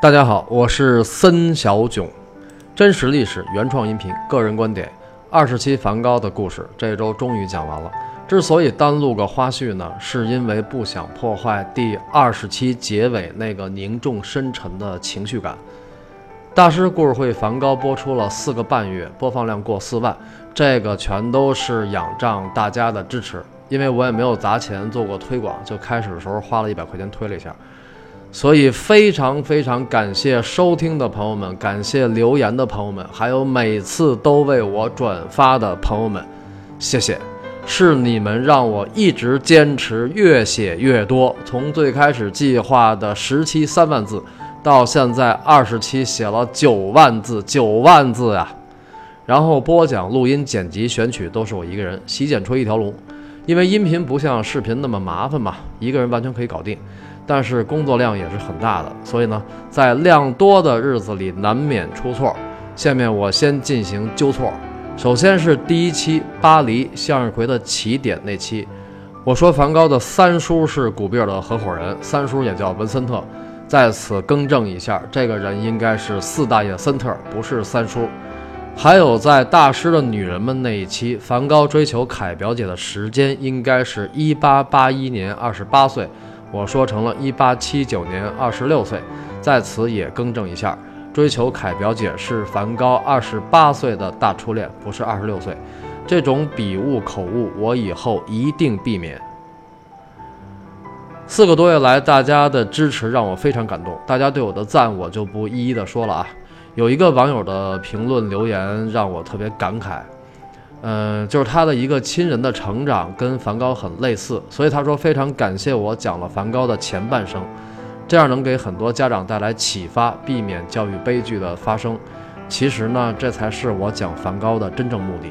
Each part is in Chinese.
大家好，我是森小囧，真实历史原创音频，个人观点，二十期梵高的故事，这周终于讲完了。之所以单录个花絮呢，是因为不想破坏第二十期结尾那个凝重深沉的情绪感。大师故事会梵高播出了四个半月，播放量过四万，这个全都是仰仗大家的支持。因为我也没有砸钱做过推广，就开始的时候花了一百块钱推了一下，所以非常非常感谢收听的朋友们，感谢留言的朋友们，还有每次都为我转发的朋友们，谢谢，是你们让我一直坚持越写越多，从最开始计划的十期三万字，到现在二十期写了九万字，九万字呀，然后播讲、录音、剪辑、选曲都是我一个人，洗剪吹一条龙。因为音频不像视频那么麻烦嘛，一个人完全可以搞定，但是工作量也是很大的，所以呢，在量多的日子里难免出错。下面我先进行纠错。首先是第一期巴黎向日葵的起点那期，我说梵高的三叔是古比尔的合伙人，三叔也叫文森特，在此更正一下，这个人应该是四大爷森特，不是三叔。还有在大师的女人们那一期，梵高追求凯表姐的时间应该是一八八一年二十八岁，我说成了一八七九年二十六岁，在此也更正一下，追求凯表姐是梵高二十八岁的大初恋，不是二十六岁，这种笔误口误我以后一定避免。四个多月来大家的支持让我非常感动，大家对我的赞我就不一一的说了啊。有一个网友的评论留言让我特别感慨，嗯，就是他的一个亲人的成长跟梵高很类似，所以他说非常感谢我讲了梵高的前半生，这样能给很多家长带来启发，避免教育悲剧的发生。其实呢，这才是我讲梵高的真正目的。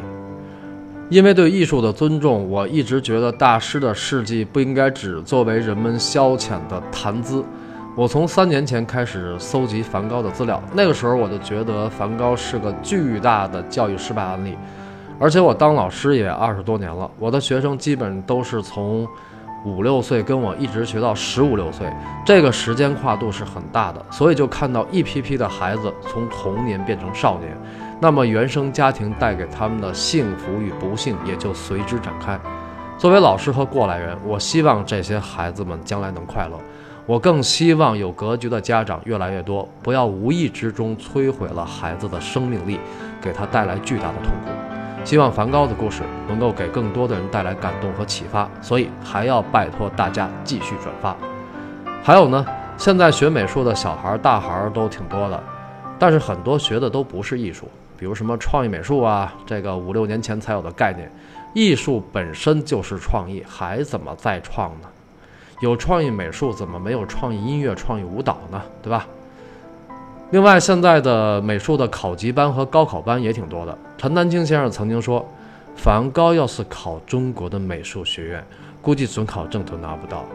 因为对艺术的尊重，我一直觉得大师的事迹不应该只作为人们消遣的谈资。我从三年前开始搜集梵高的资料，那个时候我就觉得梵高是个巨大的教育失败案例，而且我当老师也二十多年了，我的学生基本都是从五六岁跟我一直学到十五六岁，这个时间跨度是很大的，所以就看到一批批的孩子从童年变成少年，那么原生家庭带给他们的幸福与不幸也就随之展开。作为老师和过来人，我希望这些孩子们将来能快乐。我更希望有格局的家长越来越多，不要无意之中摧毁了孩子的生命力，给他带来巨大的痛苦。希望梵高的故事能够给更多的人带来感动和启发，所以还要拜托大家继续转发。还有呢，现在学美术的小孩、大孩都挺多的，但是很多学的都不是艺术，比如什么创意美术啊，这个五六年前才有的概念。艺术本身就是创意，还怎么再创呢？有创意美术，怎么没有创意音乐、创意舞蹈呢？对吧？另外，现在的美术的考级班和高考班也挺多的。陈丹青先生曾经说，梵高要是考中国的美术学院，估计准考证都拿不到。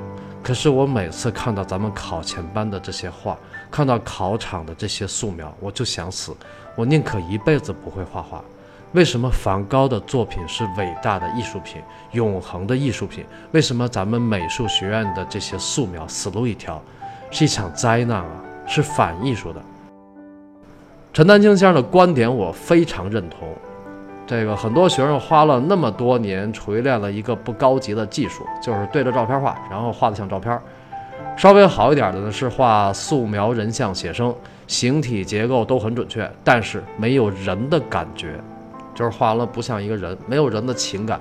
可是我每次看到咱们考前班的这些画，看到考场的这些素描，我就想死，我宁可一辈子不会画画。为什么梵高的作品是伟大的艺术品、永恒的艺术品？为什么咱们美术学院的这些素描死路一条，是一场灾难啊？是反艺术的。陈丹青先生的观点我非常认同。这个很多学生花了那么多年锤炼了一个不高级的技术，就是对着照片画，然后画的像照片。稍微好一点的呢是画素描、人像、写生，形体结构都很准确，但是没有人的感觉。就是画完了不像一个人，没有人的情感，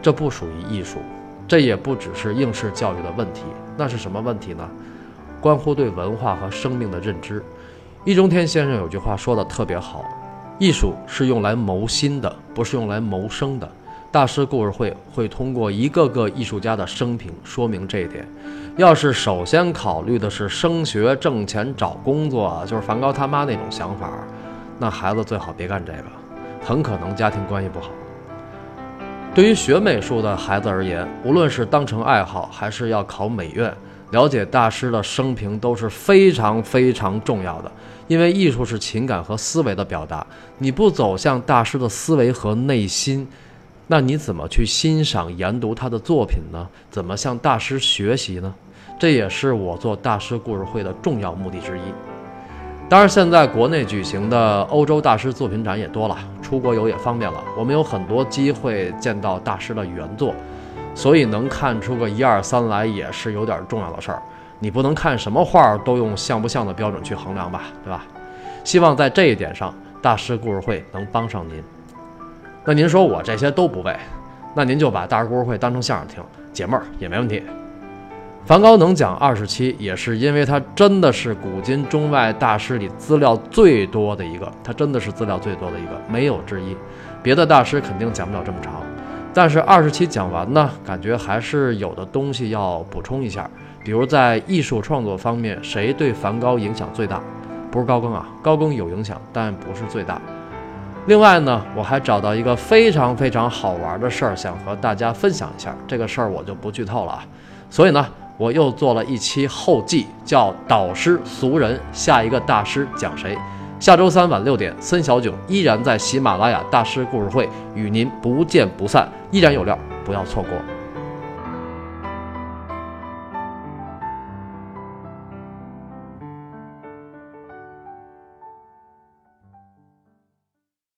这不属于艺术，这也不只是应试教育的问题，那是什么问题呢？关乎对文化和生命的认知。易中天先生有句话说的特别好：艺术是用来谋心的，不是用来谋生的。大师故事会会通过一个个艺术家的生平说明这一点。要是首先考虑的是升学、挣钱、找工作，就是梵高他妈那种想法，那孩子最好别干这个。很可能家庭关系不好。对于学美术的孩子而言，无论是当成爱好，还是要考美院，了解大师的生平都是非常非常重要的。因为艺术是情感和思维的表达，你不走向大师的思维和内心，那你怎么去欣赏研读他的作品呢？怎么向大师学习呢？这也是我做大师故事会的重要目的之一。当然，现在国内举行的欧洲大师作品展也多了，出国游也方便了，我们有很多机会见到大师的原作，所以能看出个一二三来也是有点重要的事儿。你不能看什么画都用像不像的标准去衡量吧，对吧？希望在这一点上，大师故事会能帮上您。那您说我这些都不背，那您就把大师故事会当成相声听，解闷儿也没问题。梵高能讲二十期，也是因为他真的是古今中外大师里资料最多的一个，他真的是资料最多的一个，没有之一。别的大师肯定讲不了这么长，但是二十期讲完呢，感觉还是有的东西要补充一下。比如在艺术创作方面，谁对梵高影响最大？不是高更啊，高更有影响，但不是最大。另外呢，我还找到一个非常非常好玩的事儿，想和大家分享一下。这个事儿我就不剧透了啊。所以呢，我又做了一期后记，叫《导师俗人》，下一个大师讲谁？下周三晚六点，森小囧依然在喜马拉雅大师故事会与您不见不散，依然有料，不要错过。